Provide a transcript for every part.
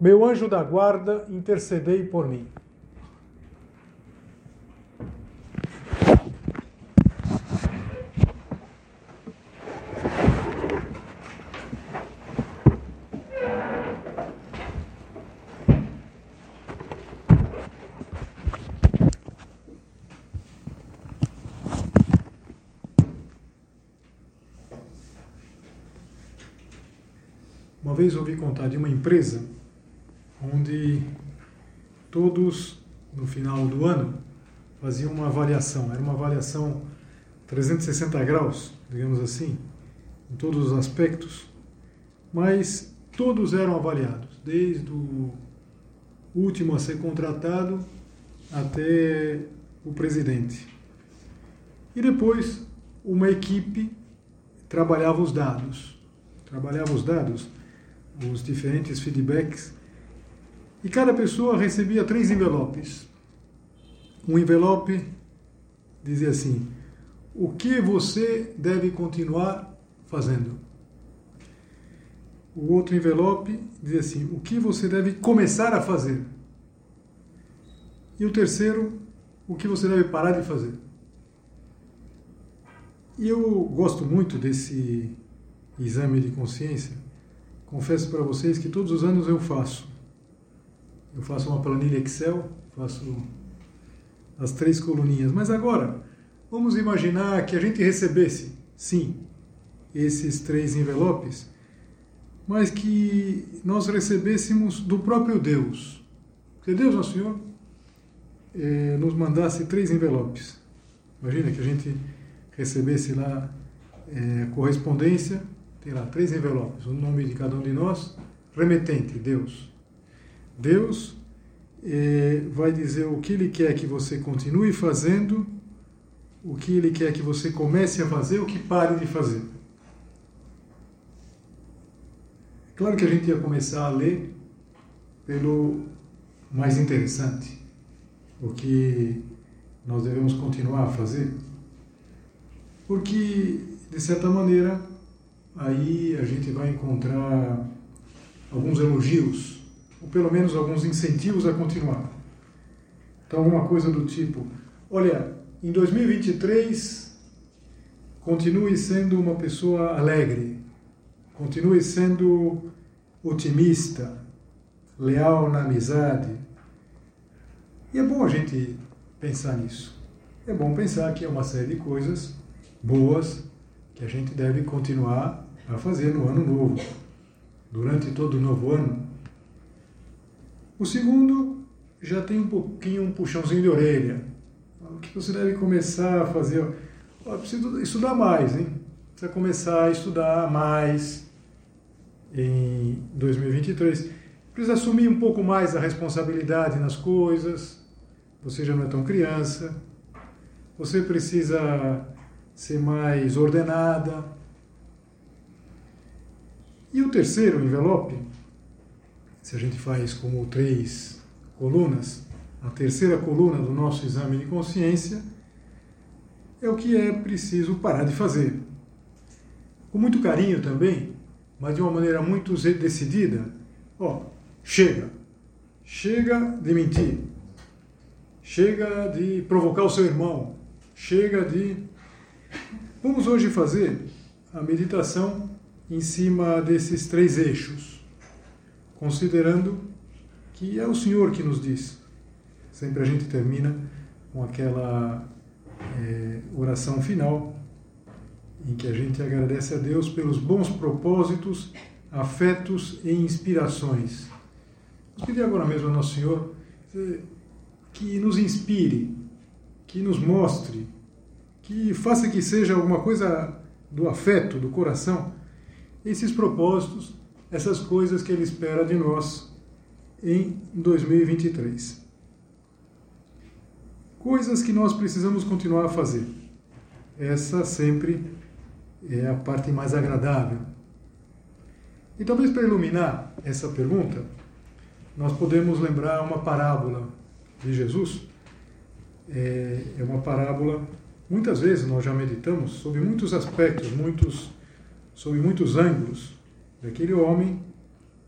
meu anjo da guarda, intercedei por mim. Uma vez ouvi contar de uma empresa todos, no final do ano, faziam uma avaliação. Era uma avaliação 360 graus, digamos assim, em todos os aspectos, mas todos eram avaliados, desde o último a ser contratado até o presidente. E depois, uma equipe trabalhava os dados. Trabalhava os dados, os diferentes feedbacks e cada pessoa recebia três envelopes. Um envelope dizia assim: O que você deve continuar fazendo? O outro envelope dizia assim: O que você deve começar a fazer? E o terceiro, o que você deve parar de fazer? E eu gosto muito desse exame de consciência. Confesso para vocês que todos os anos eu faço. Eu faço uma planilha Excel, faço as três coluninhas. Mas agora, vamos imaginar que a gente recebesse, sim, esses três envelopes, mas que nós recebêssemos do próprio Deus. Que Deus, nosso Senhor, eh, nos mandasse três envelopes. Imagina que a gente recebesse lá eh, correspondência, tem lá três envelopes, o nome de cada um de nós, remetente, Deus. Deus eh, vai dizer o que Ele quer que você continue fazendo, o que Ele quer que você comece a fazer, o que pare de fazer. Claro que a gente ia começar a ler pelo mais interessante, o que nós devemos continuar a fazer, porque, de certa maneira, aí a gente vai encontrar alguns elogios ou pelo menos alguns incentivos a continuar. Então, alguma coisa do tipo: olha, em 2023, continue sendo uma pessoa alegre, continue sendo otimista, leal na amizade. E é bom a gente pensar nisso. É bom pensar que é uma série de coisas boas que a gente deve continuar a fazer no ano novo. Durante todo o novo ano, o segundo já tem um pouquinho um puxãozinho de orelha. O que você deve começar a fazer? Oh, preciso estudar mais, hein? Precisa começar a estudar mais em 2023. Precisa assumir um pouco mais a responsabilidade nas coisas. Você já não é tão criança. Você precisa ser mais ordenada. E o terceiro envelope se a gente faz como três colunas, a terceira coluna do nosso exame de consciência é o que é preciso parar de fazer. Com muito carinho também, mas de uma maneira muito decidida. Ó, chega. Chega de mentir. Chega de provocar o seu irmão. Chega de. Vamos hoje fazer a meditação em cima desses três eixos considerando que é o Senhor que nos diz. Sempre a gente termina com aquela é, oração final em que a gente agradece a Deus pelos bons propósitos, afetos e inspirações. Vamos pedir agora mesmo ao Nosso Senhor que nos inspire, que nos mostre, que faça que seja alguma coisa do afeto, do coração, esses propósitos essas coisas que Ele espera de nós em 2023. Coisas que nós precisamos continuar a fazer. Essa sempre é a parte mais agradável. E talvez para iluminar essa pergunta, nós podemos lembrar uma parábola de Jesus. É, é uma parábola, muitas vezes nós já meditamos sobre muitos aspectos, muitos, sobre muitos ângulos daquele homem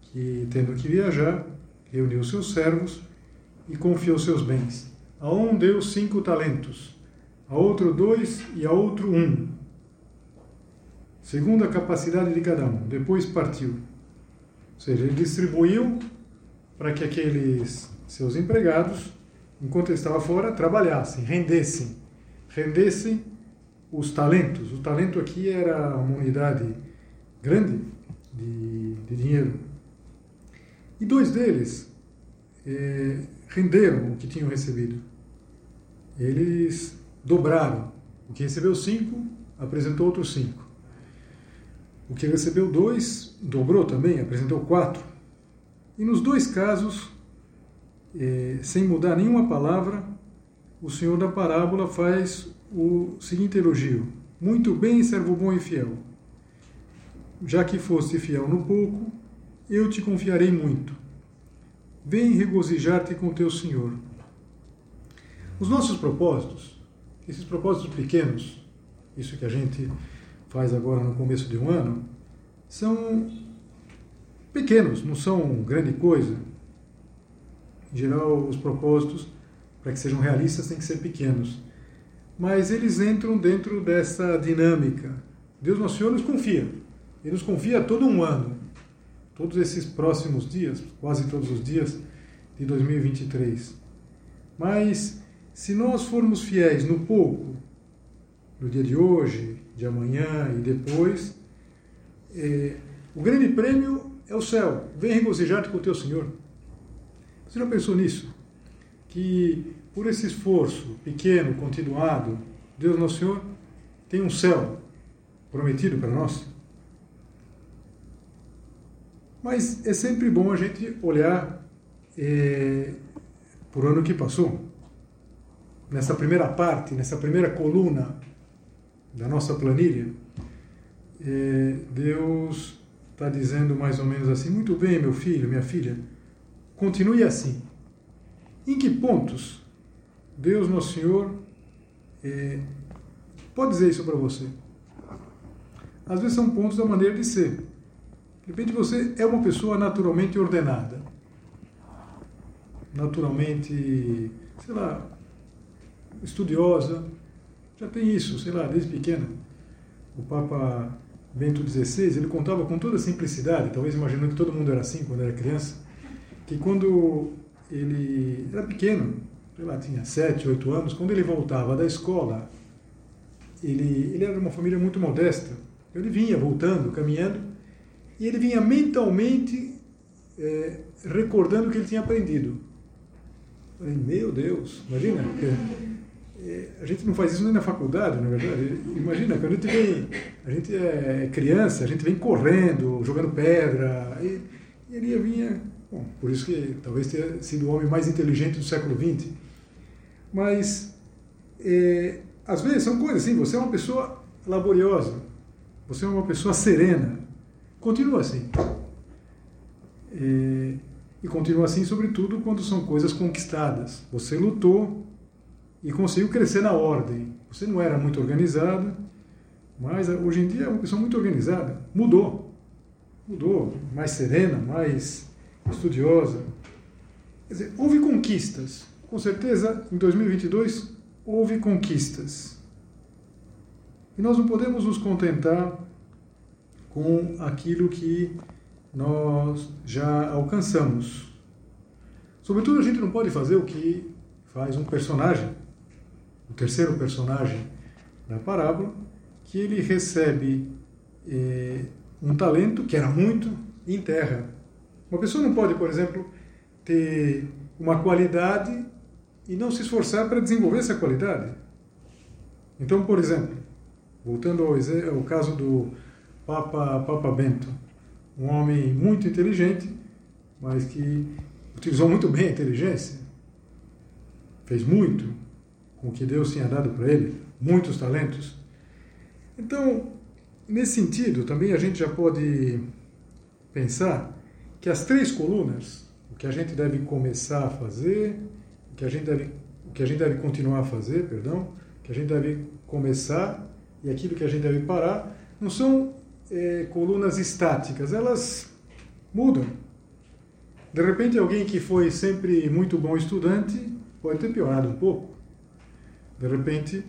que, tendo que viajar, reuniu seus servos e confiou seus bens. A um deu cinco talentos, a outro dois e a outro um, segundo a capacidade de cada um. Depois partiu. Ou seja, ele distribuiu para que aqueles seus empregados, enquanto ele estava fora, trabalhassem, rendessem, rendessem os talentos. O talento aqui era uma unidade grande de, de dinheiro. E dois deles é, renderam o que tinham recebido. Eles dobraram. O que recebeu cinco, apresentou outros cinco. O que recebeu dois, dobrou também, apresentou quatro. E nos dois casos, é, sem mudar nenhuma palavra, o Senhor da parábola faz o seguinte elogio: Muito bem, servo bom e fiel. Já que foste fiel no pouco, eu te confiarei muito. Vem regozijar-te com teu Senhor. Os nossos propósitos, esses propósitos pequenos, isso que a gente faz agora no começo de um ano, são pequenos, não são grande coisa. Em geral, os propósitos, para que sejam realistas, têm que ser pequenos. Mas eles entram dentro dessa dinâmica. Deus Nosso Senhor nos confia. Ele nos confia todo um ano. Todos esses próximos dias, quase todos os dias de 2023. Mas se nós formos fiéis no pouco, no dia de hoje, de amanhã e depois, é, o grande prêmio é o céu. Vem regozijar-te com o teu Senhor. Você já pensou nisso? Que por esse esforço pequeno, continuado, Deus Nosso Senhor tem um céu prometido para nós? Mas é sempre bom a gente olhar é, por ano que passou. Nessa primeira parte, nessa primeira coluna da nossa planilha, é, Deus está dizendo mais ou menos assim: muito bem, meu filho, minha filha, continue assim. Em que pontos Deus, nosso Senhor, é, pode dizer isso para você? Às vezes são pontos da maneira de ser. De repente você é uma pessoa naturalmente ordenada, naturalmente, sei lá, estudiosa, já tem isso, sei lá, desde pequena. O Papa Bento XVI, ele contava com toda simplicidade, talvez imaginando que todo mundo era assim quando era criança, que quando ele era pequeno, sei lá, tinha 7, 8 anos, quando ele voltava da escola, ele, ele era uma família muito modesta, ele vinha voltando, caminhando, e ele vinha mentalmente é, recordando o que ele tinha aprendido. Eu falei, meu Deus, imagina, é, a gente não faz isso nem na faculdade, na verdade. Imagina, quando a gente vem, a gente é criança, a gente vem correndo, jogando pedra, e, e ele vinha, bom, por isso que talvez tenha sido o homem mais inteligente do século XX. Mas, é, às vezes são coisas assim, você é uma pessoa laboriosa, você é uma pessoa serena, continua assim. É, e continua assim, sobretudo, quando são coisas conquistadas. Você lutou e conseguiu crescer na ordem. Você não era muito organizado, mas hoje em dia é uma pessoa muito organizada. Mudou. Mudou. Mais serena, mais estudiosa. Quer dizer, houve conquistas. Com certeza, em 2022, houve conquistas. E nós não podemos nos contentar com aquilo que nós já alcançamos. Sobretudo, a gente não pode fazer o que faz um personagem o terceiro personagem da parábola, que ele recebe eh, um talento, que era muito, e enterra. Uma pessoa não pode, por exemplo, ter uma qualidade e não se esforçar para desenvolver essa qualidade. Então, por exemplo, voltando ao, ao caso do Papa, Papa Bento, um homem muito inteligente, mas que utilizou muito bem a inteligência, fez muito com o que Deus tinha dado para ele, muitos talentos. Então, nesse sentido, também a gente já pode pensar que as três colunas, o que a gente deve começar a fazer, o que a gente deve, o que a gente deve continuar a fazer, perdão, o que a gente deve começar e aquilo que a gente deve parar, não são é, colunas estáticas, elas mudam. De repente, alguém que foi sempre muito bom estudante pode ter piorado um pouco. De repente,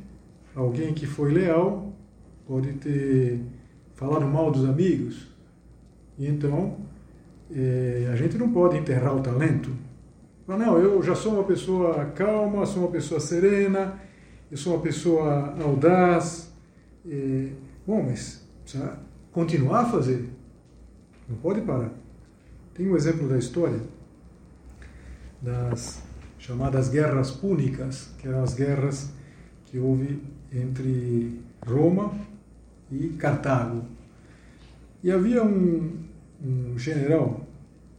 alguém que foi leal pode ter falado mal dos amigos. E então, é, a gente não pode enterrar o talento. Mas não, eu já sou uma pessoa calma, sou uma pessoa serena, eu sou uma pessoa audaz. É, bom, mas precisa continuar a fazer. Não pode parar. Tem um exemplo da história das chamadas guerras púnicas, que eram as guerras que houve entre Roma e Cartago. E havia um, um general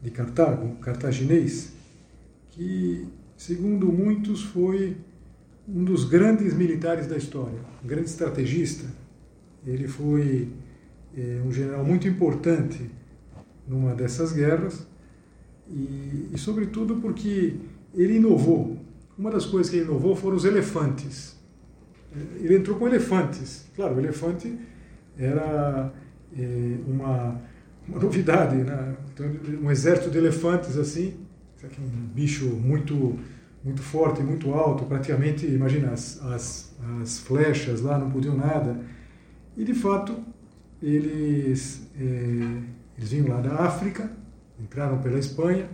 de Cartago, cartaginês, que, segundo muitos, foi um dos grandes militares da história, um grande estrategista. Ele foi um general muito importante numa dessas guerras e, e, sobretudo, porque ele inovou. Uma das coisas que ele inovou foram os elefantes. Ele entrou com elefantes. Claro, o elefante era é, uma, uma novidade, né? Então, um exército de elefantes assim, um bicho muito muito forte, muito alto, praticamente, imagina, as, as, as flechas lá não podiam nada. E de fato, eles, é, eles vinham lá da África, entraram pela Espanha,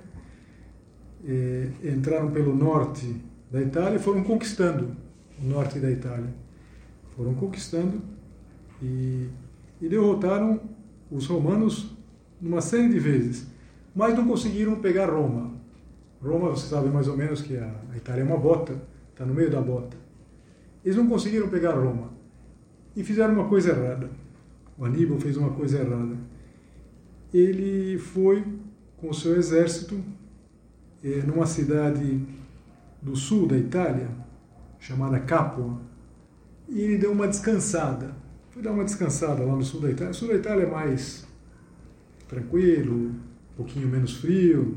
é, entraram pelo norte da Itália e foram conquistando o norte da Itália. Foram conquistando e, e derrotaram os romanos numa série de vezes, mas não conseguiram pegar Roma. Roma, você sabe mais ou menos que a, a Itália é uma bota, está no meio da bota. Eles não conseguiram pegar Roma e fizeram uma coisa errada. O Aníbal fez uma coisa errada. Ele foi com o seu exército eh, numa cidade do sul da Itália, chamada Capua, e ele deu uma descansada Fui dar uma descansada lá no sul da Itália. O sul da Itália é mais tranquilo, um pouquinho menos frio.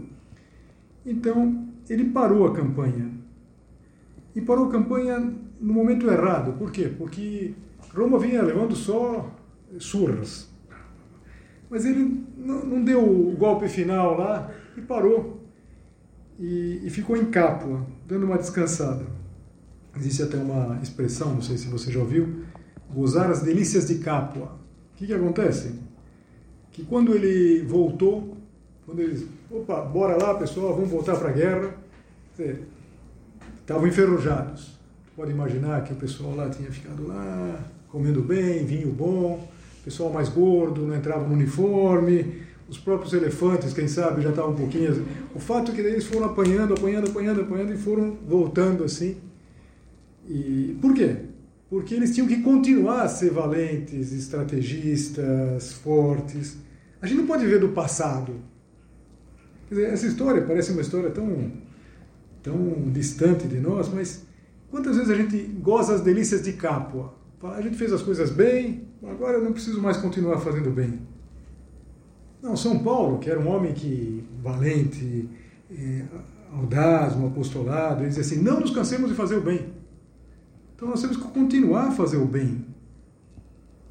Então, ele parou a campanha. E parou a campanha no momento errado. Por quê? Porque Roma vinha levando só surras. Mas ele não deu o golpe final lá e parou. E, e ficou em Capua, dando uma descansada. Existe até uma expressão, não sei se você já ouviu, gozar as delícias de Capua. O que, que acontece? Que quando ele voltou, quando eles, opa, bora lá pessoal, vamos voltar para a guerra, estavam enferrujados. Pode imaginar que o pessoal lá tinha ficado lá, comendo bem, vinho bom, pessoal mais gordo, não entrava no uniforme, os próprios elefantes, quem sabe, já estavam um pouquinho. O fato é que eles foram apanhando, apanhando, apanhando, apanhando e foram voltando assim. E por quê? porque eles tinham que continuar a ser valentes, estrategistas, fortes. A gente não pode ver do passado. Quer dizer, essa história parece uma história tão, tão distante de nós, mas quantas vezes a gente goza as delícias de Capua? A gente fez as coisas bem, agora eu não preciso mais continuar fazendo bem. Não, São Paulo, que era um homem que valente, é, audaz, um apostolado, ele dizia assim: não nos cansemos de fazer o bem. Então nós temos que continuar a fazer o bem.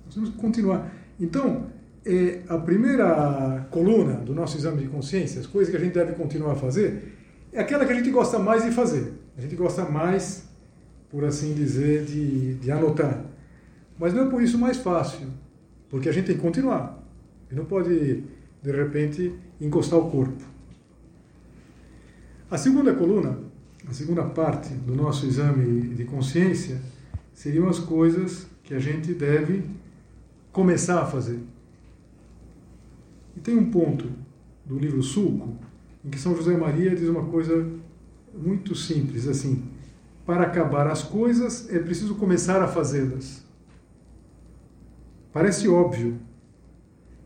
Nós temos que continuar. Então, é, a primeira coluna do nosso exame de consciência, as coisas que a gente deve continuar a fazer, é aquela que a gente gosta mais de fazer. A gente gosta mais, por assim dizer, de, de anotar. Mas não é por isso mais fácil, porque a gente tem que continuar. E não pode, de repente, encostar o corpo. A segunda coluna a segunda parte do nosso exame de consciência seriam as coisas que a gente deve começar a fazer. E tem um ponto do livro Sulco em que São José Maria diz uma coisa muito simples, assim: para acabar as coisas é preciso começar a fazê-las. Parece óbvio,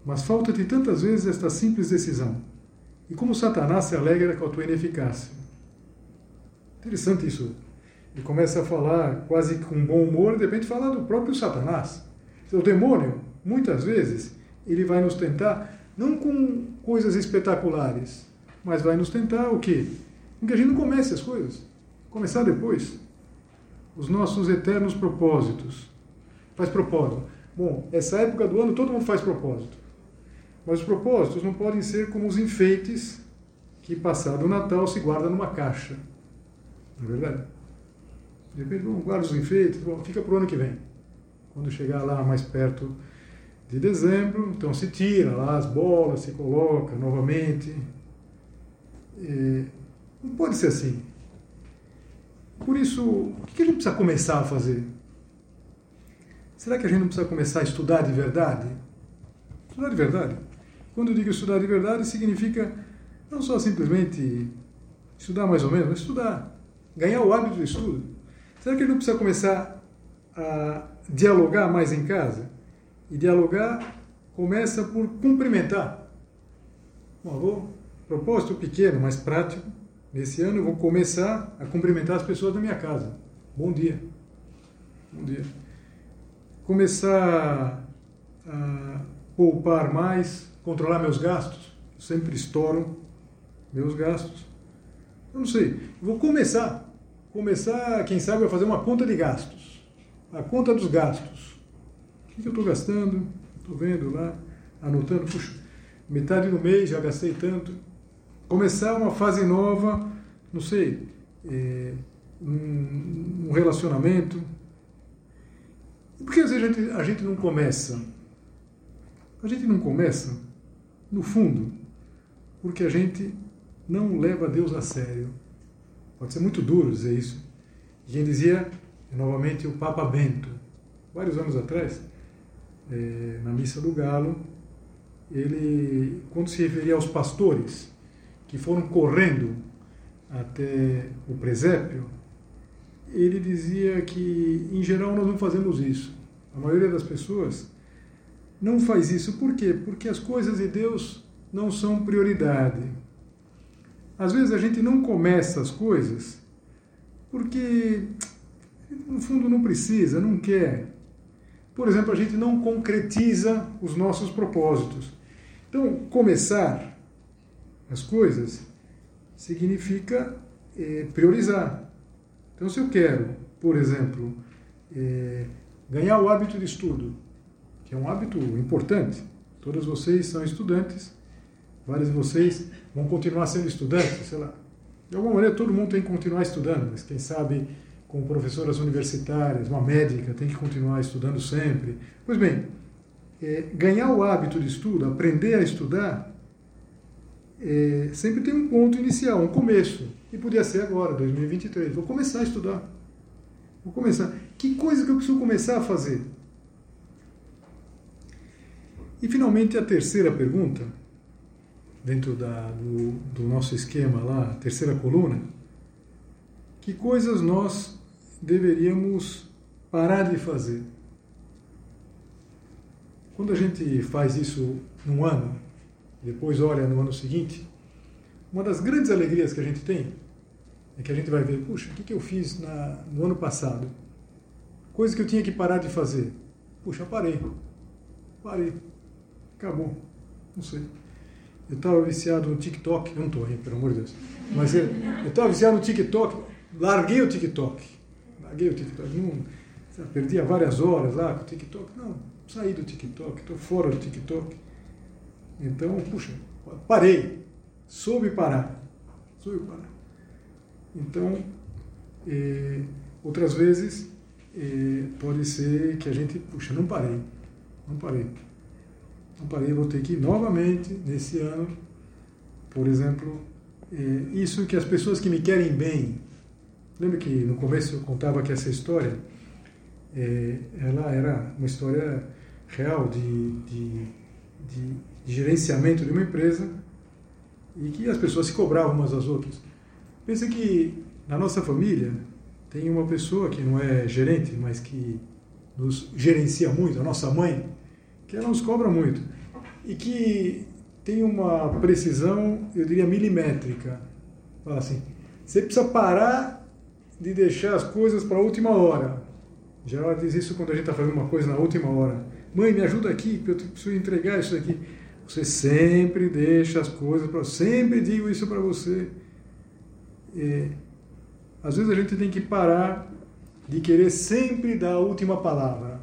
mas falta-te tantas vezes esta simples decisão. e como Satanás se alegra com a tua ineficácia. Interessante isso. Ele começa a falar quase com bom humor e de repente fala do próprio Satanás. O demônio, muitas vezes, ele vai nos tentar, não com coisas espetaculares, mas vai nos tentar o quê? Com que a gente não comece as coisas. Começar depois. Os nossos eternos propósitos. Faz propósito. Bom, essa época do ano todo mundo faz propósito. Mas os propósitos não podem ser como os enfeites que, passado o Natal, se guarda numa caixa. Não é verdade? De repente, bom, guarda os enfeites, bom, fica para o ano que vem. Quando chegar lá mais perto de dezembro, então se tira lá as bolas, se coloca novamente. É, não pode ser assim. Por isso, o que a gente precisa começar a fazer? Será que a gente não precisa começar a estudar de verdade? Estudar de verdade. Quando eu digo estudar de verdade, significa não só simplesmente estudar mais ou menos, mas estudar. Ganhar o hábito do estudo. Será que ele não precisa começar a dialogar mais em casa? E dialogar começa por cumprimentar. Bom, vou, propósito pequeno, mas prático. Nesse ano eu vou começar a cumprimentar as pessoas da minha casa. Bom dia. Bom dia. Começar a poupar mais, controlar meus gastos. Sempre estouro meus gastos. Eu não sei. vou começar. Começar, quem sabe, a fazer uma conta de gastos. A conta dos gastos. O que eu estou gastando? Estou vendo lá, anotando. Puxa, metade do mês já gastei tanto. Começar uma fase nova, não sei, é, um, um relacionamento. Por que às vezes a gente, a gente não começa? A gente não começa no fundo, porque a gente não leva Deus a sério. Pode ser muito duro dizer isso. E quem dizia, novamente, o Papa Bento, vários anos atrás, é, na Missa do Galo, ele, quando se referia aos pastores que foram correndo até o presépio, ele dizia que, em geral, nós não fazemos isso. A maioria das pessoas não faz isso. Por quê? Porque as coisas de Deus não são prioridade. Às vezes a gente não começa as coisas porque, no fundo, não precisa, não quer. Por exemplo, a gente não concretiza os nossos propósitos. Então, começar as coisas significa é, priorizar. Então, se eu quero, por exemplo, é, ganhar o hábito de estudo, que é um hábito importante. Todos vocês são estudantes, vários de vocês vão continuar sendo estudantes, sei lá. De alguma maneira, todo mundo tem que continuar estudando, mas quem sabe, como professoras universitárias, uma médica, tem que continuar estudando sempre. Pois bem, é, ganhar o hábito de estudo, aprender a estudar, é, sempre tem um ponto inicial, um começo. E podia ser agora, 2023. Vou começar a estudar. Vou começar. Que coisa que eu preciso começar a fazer? E finalmente a terceira pergunta, dentro da, do, do nosso esquema lá, a terceira coluna, que coisas nós deveríamos parar de fazer? Quando a gente faz isso num ano, depois olha no ano seguinte, uma das grandes alegrias que a gente tem é que a gente vai ver, puxa, o que, eu fiz na, no ano passado? Coisa que eu tinha que parar de fazer. Puxa, parei. Parei. Acabou. Não sei. Eu estava viciado no TikTok, não estou pelo amor de Deus. Mas eu estava viciado no TikTok, larguei o TikTok. Larguei o TikTok. Não, perdia várias horas lá com o TikTok. Não, saí do TikTok, estou fora do TikTok. Então, puxa, parei. Soube parar. Soube parar. Então, eh, outras vezes, eh, pode ser que a gente, puxa, não parei. Não parei. Não parei, vou ter que ir novamente nesse ano, por exemplo, é, isso que as pessoas que me querem bem. Lembra que no começo eu contava que essa história, ela era uma história real de, de, de, de gerenciamento de uma empresa e que as pessoas se cobravam umas às outras. Pensa que na nossa família tem uma pessoa que não é gerente, mas que nos gerencia muito, a nossa mãe, que ela nos cobra muito. E que tem uma precisão, eu diria, milimétrica. Fala assim, você precisa parar de deixar as coisas para a última hora. Ela diz isso quando a gente está fazendo uma coisa na última hora. Mãe, me ajuda aqui, eu preciso entregar isso aqui. Você sempre deixa as coisas para. Sempre digo isso para você. É, às vezes a gente tem que parar de querer sempre dar a última palavra.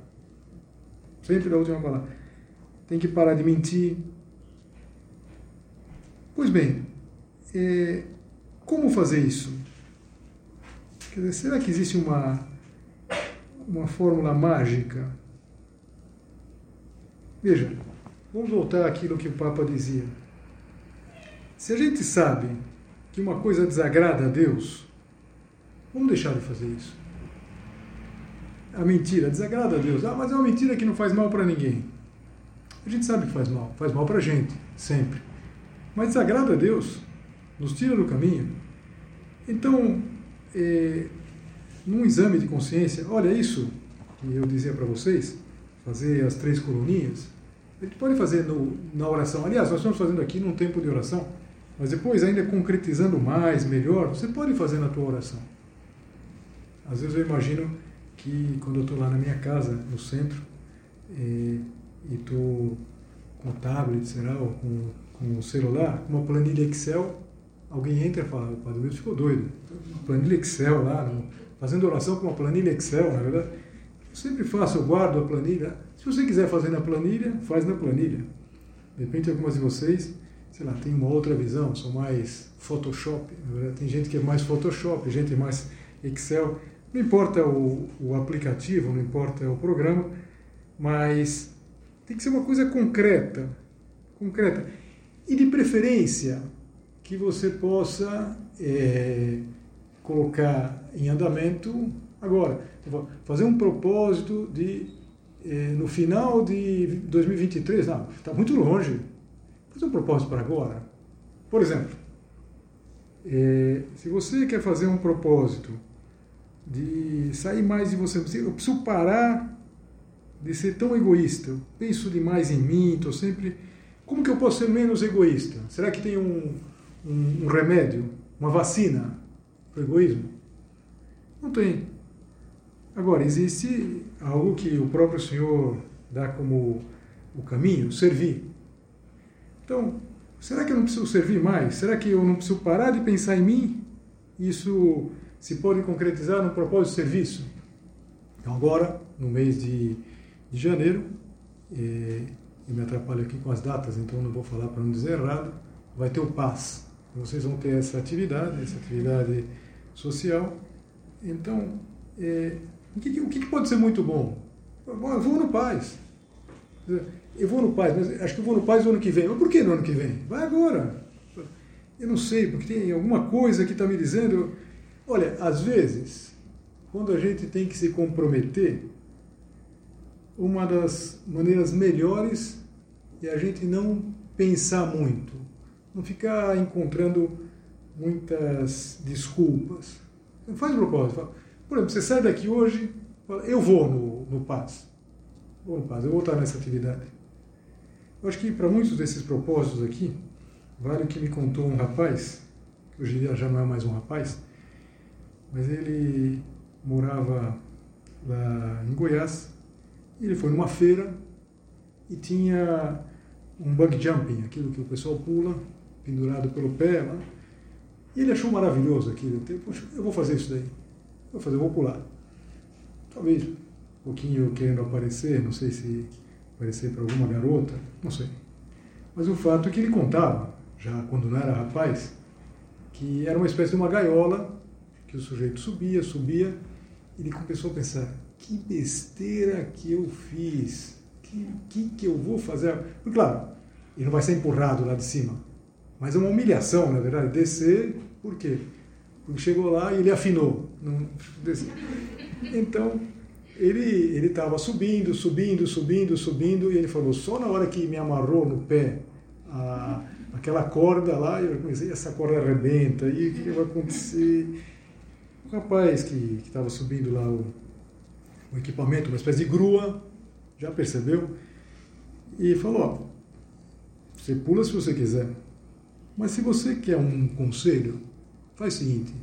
Sempre dar a última palavra. Tem que parar de mentir. Pois bem, é, como fazer isso? Quer dizer, será que existe uma, uma fórmula mágica? Veja, vamos voltar àquilo que o Papa dizia. Se a gente sabe que uma coisa desagrada a Deus, vamos deixar de fazer isso. A mentira desagrada a Deus. Ah, mas é uma mentira que não faz mal para ninguém. A gente sabe que faz mal. Faz mal para a gente, sempre. Mas desagrada a Deus. Nos tira do caminho. Então, é, num exame de consciência, olha isso que eu dizia para vocês, fazer as três coluninhas. A gente pode fazer no, na oração. Aliás, nós estamos fazendo aqui num tempo de oração. Mas depois, ainda concretizando mais, melhor, você pode fazer na tua oração. Às vezes eu imagino que quando eu estou lá na minha casa, no centro, e estou com o tablet, será, ou com, com o celular, uma planilha Excel, alguém entra e fala, o Padre Wilson ficou doido. Uma planilha Excel lá, fazendo oração com uma planilha Excel, na verdade. Eu sempre faço, eu guardo a planilha. Se você quiser fazer na planilha, faz na planilha. De repente, algumas de vocês sei lá, tem uma outra visão, são mais Photoshop. Tem gente que é mais Photoshop, gente mais Excel. Não importa o, o aplicativo, não importa o programa, mas tem que ser uma coisa concreta, concreta. E de preferência que você possa é, colocar em andamento agora. Fazer um propósito de, é, no final de 2023, não, está muito longe, fazer um propósito para agora. Por exemplo, é, se você quer fazer um propósito de sair mais de você, eu preciso parar de ser tão egoísta. Eu penso demais em mim, estou sempre. Como que eu posso ser menos egoísta? Será que tem um, um, um remédio, uma vacina para o egoísmo? Não tem. Agora, existe algo que o próprio Senhor dá como o caminho, servir. Então, será que eu não preciso servir mais? Será que eu não preciso parar de pensar em mim? Isso se pode concretizar no propósito de serviço? Então, agora, no mês de, de janeiro, eh, eu me atrapalho aqui com as datas, então não vou falar para não dizer errado, vai ter o PAS. Vocês vão ter essa atividade, essa atividade social. Então, eh, o, que, o que pode ser muito bom? Eu vou no PAS. Eu vou no Paz, mas acho que eu vou no Paz no ano que vem. Mas por que no ano que vem? Vai agora. Eu não sei, porque tem alguma coisa que está me dizendo. Olha, às vezes, quando a gente tem que se comprometer, uma das maneiras melhores é a gente não pensar muito, não ficar encontrando muitas desculpas. Faz propósito. Fala, por exemplo, você sai daqui hoje, fala, eu vou no, no Paz. Vou no Paz, eu vou estar nessa atividade. Eu acho que para muitos desses propósitos aqui, vale o que me contou um rapaz, que hoje já não é mais um rapaz, mas ele morava lá em Goiás, e ele foi numa feira e tinha um bug jumping, aquilo que o pessoal pula, pendurado pelo pé lá, e ele achou maravilhoso aquilo. Poxa, eu vou fazer isso daí. Vou fazer, vou pular. Talvez um pouquinho querendo aparecer, não sei se parecer para alguma garota, não sei. Mas o fato é que ele contava, já quando não era rapaz, que era uma espécie de uma gaiola, que o sujeito subia, subia, e ele começou a pensar, que besteira que eu fiz, que, que, que eu vou fazer? Claro, ele não vai ser empurrado lá de cima, mas é uma humilhação, na verdade, descer, por quê? Porque chegou lá e ele afinou. Então, ele estava subindo, subindo, subindo, subindo, e ele falou, só na hora que me amarrou no pé a, aquela corda lá, eu comecei, essa corda arrebenta, e o que, vai acontecer? O rapaz que estava subindo lá o, o, equipamento, uma espécie de grua, já percebeu, e falou, Você pula se você quiser. Mas se você quer um conselho, faz o seguinte.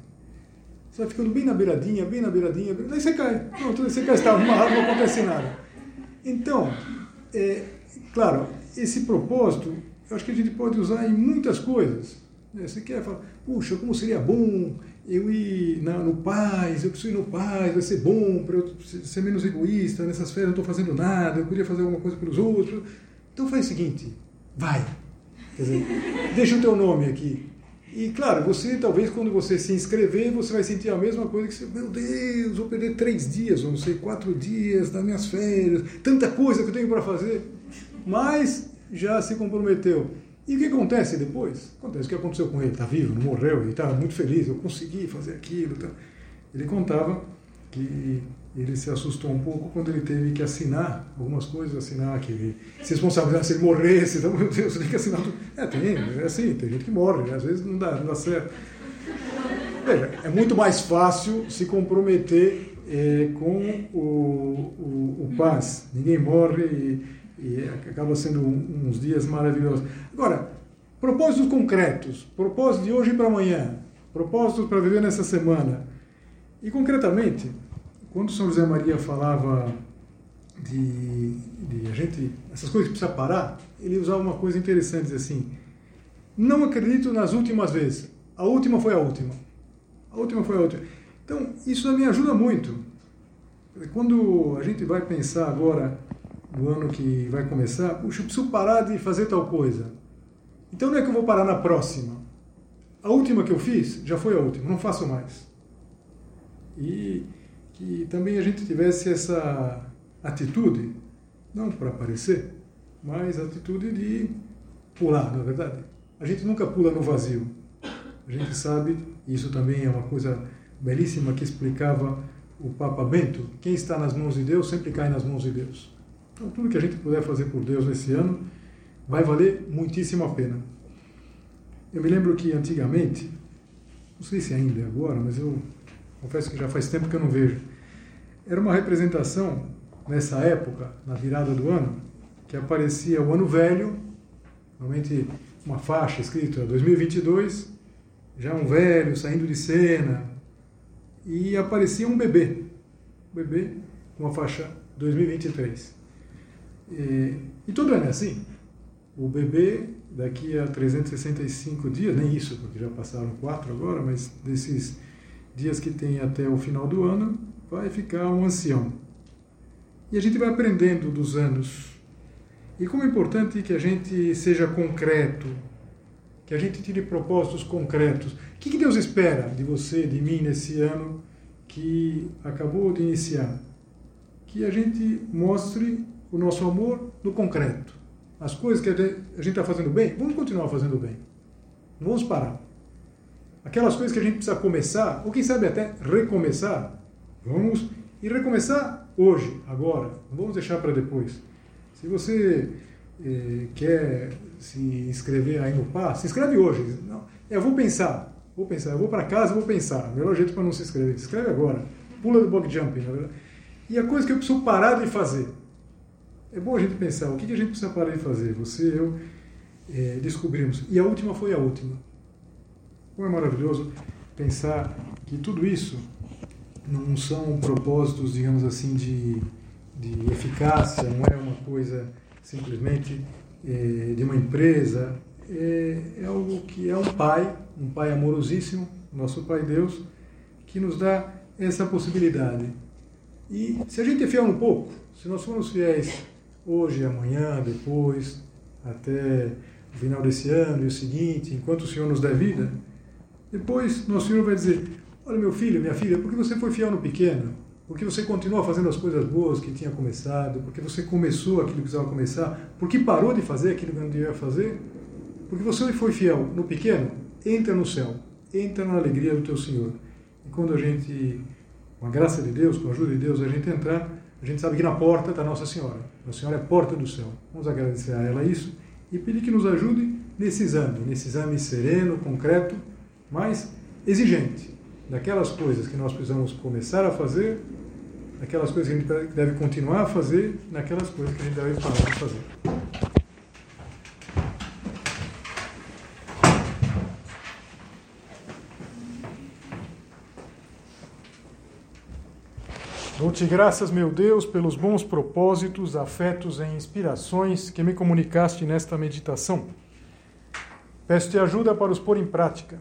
Você vai ficando bem na beiradinha, bem na beiradinha, bem... aí você cai. Pronto, aí você cai, está amarrado, não acontece nada. Então, é, claro, esse propósito, eu acho que a gente pode usar em muitas coisas. Né? Você quer falar, puxa, como seria bom eu ir na, no Paz, eu preciso ir no Paz, vai ser bom para eu ser menos egoísta, nessas férias não estou fazendo nada, eu podia fazer alguma coisa pelos outros. Então faz o seguinte, vai. Quer dizer, deixa o teu nome aqui. E claro, você talvez quando você se inscrever, você vai sentir a mesma coisa que você, meu Deus, vou perder três dias, ou não sei, quatro dias das minhas férias, tanta coisa que eu tenho para fazer. Mas já se comprometeu. E o que acontece depois? Acontece o que aconteceu com ele, está vivo, não morreu, ele estava muito feliz, eu consegui fazer aquilo. Tá. Ele contava que ele se assustou um pouco quando ele teve que assinar algumas coisas, assinar que se responsabilizar se ele morresse, então, meu Deus, tem que assinar tudo. É, tem, é assim, tem gente que morre, né? às vezes não dá, não dá certo. Veja, é muito mais fácil se comprometer é, com o, o, o paz. Ninguém morre e, e acaba sendo um, uns dias maravilhosos. Agora, propósitos concretos, propósitos de hoje para amanhã, propósitos para viver nessa semana. E concretamente, quando São José Maria falava de, de, a gente, essas coisas que precisa parar, ele usava uma coisa interessante, assim, não acredito nas últimas vezes, a última foi a última, a última foi a última. Então, isso me ajuda muito. Quando a gente vai pensar agora no ano que vai começar, puxa, eu preciso parar de fazer tal coisa. Então não é que eu vou parar na próxima. A última que eu fiz já foi a última, não faço mais. E que também a gente tivesse essa atitude, não para aparecer, mas atitude de pular, na é verdade. A gente nunca pula no vazio. A gente sabe, e isso também é uma coisa belíssima que explicava o Papa Bento, quem está nas mãos de Deus sempre cai nas mãos de Deus. Então, tudo que a gente puder fazer por Deus nesse ano vai valer muitíssimo a pena. Eu me lembro que antigamente, não sei se ainda é agora, mas eu confesso que já faz tempo que eu não vejo, era uma representação, nessa época, na virada do ano, que aparecia o ano velho, normalmente uma faixa escrita 2022, já um velho saindo de cena, e aparecia um bebê, um bebê com a faixa 2023. E, e todo ano é assim. O bebê, daqui a 365 dias, nem isso, porque já passaram quatro agora, mas desses dias que tem até o final do ano, vai ficar um ancião. E a gente vai aprendendo dos anos. E como é importante que a gente seja concreto, que a gente tire propósitos concretos. O que Deus espera de você, de mim, nesse ano que acabou de iniciar? Que a gente mostre o nosso amor no concreto. As coisas que a gente está fazendo bem, vamos continuar fazendo bem. Não vamos parar. Aquelas coisas que a gente precisa começar, ou quem sabe até recomeçar, Vamos e recomeçar hoje, agora. Não vamos deixar para depois. Se você eh, quer se inscrever aí no PAS, se inscreve hoje. Não, eu vou pensar, vou pensar, eu vou para casa, vou pensar. Melhor jeito para não se inscrever, se inscreve agora. Pula do bug jumping, na verdade. E a coisa que eu preciso parar de fazer. É bom a gente pensar, o que a gente precisa parar de fazer? Você e eu eh, descobrimos. E a última foi a última. Como é maravilhoso pensar que tudo isso não são propósitos, digamos assim, de, de eficácia, não é uma coisa simplesmente é, de uma empresa, é, é algo que é um pai, um pai amorosíssimo, nosso Pai Deus, que nos dá essa possibilidade. E se a gente é fiel um pouco, se nós formos fiéis hoje, amanhã, depois, até o final desse ano e o seguinte, enquanto o Senhor nos der vida, depois nosso Senhor vai dizer: Olha, meu filho, minha filha, porque você foi fiel no pequeno, porque você continua fazendo as coisas boas que tinha começado, porque você começou aquilo que precisava começar, porque parou de fazer aquilo que não devia fazer, porque você foi fiel no pequeno, entra no céu, entra na alegria do teu Senhor. E quando a gente, com a graça de Deus, com a ajuda de Deus, a gente entrar, a gente sabe que na porta está Nossa Senhora. Nossa Senhora é a porta do céu. Vamos agradecer a ela isso e pedir que nos ajude nesse exame, nesse exame sereno, concreto, mas exigente, daquelas coisas que nós precisamos começar a fazer, daquelas coisas que a gente deve continuar a fazer, daquelas coisas que a gente deve parar de fazer. Dou-te graças, meu Deus, pelos bons propósitos, afetos e inspirações que me comunicaste nesta meditação. Peço-te ajuda para os pôr em prática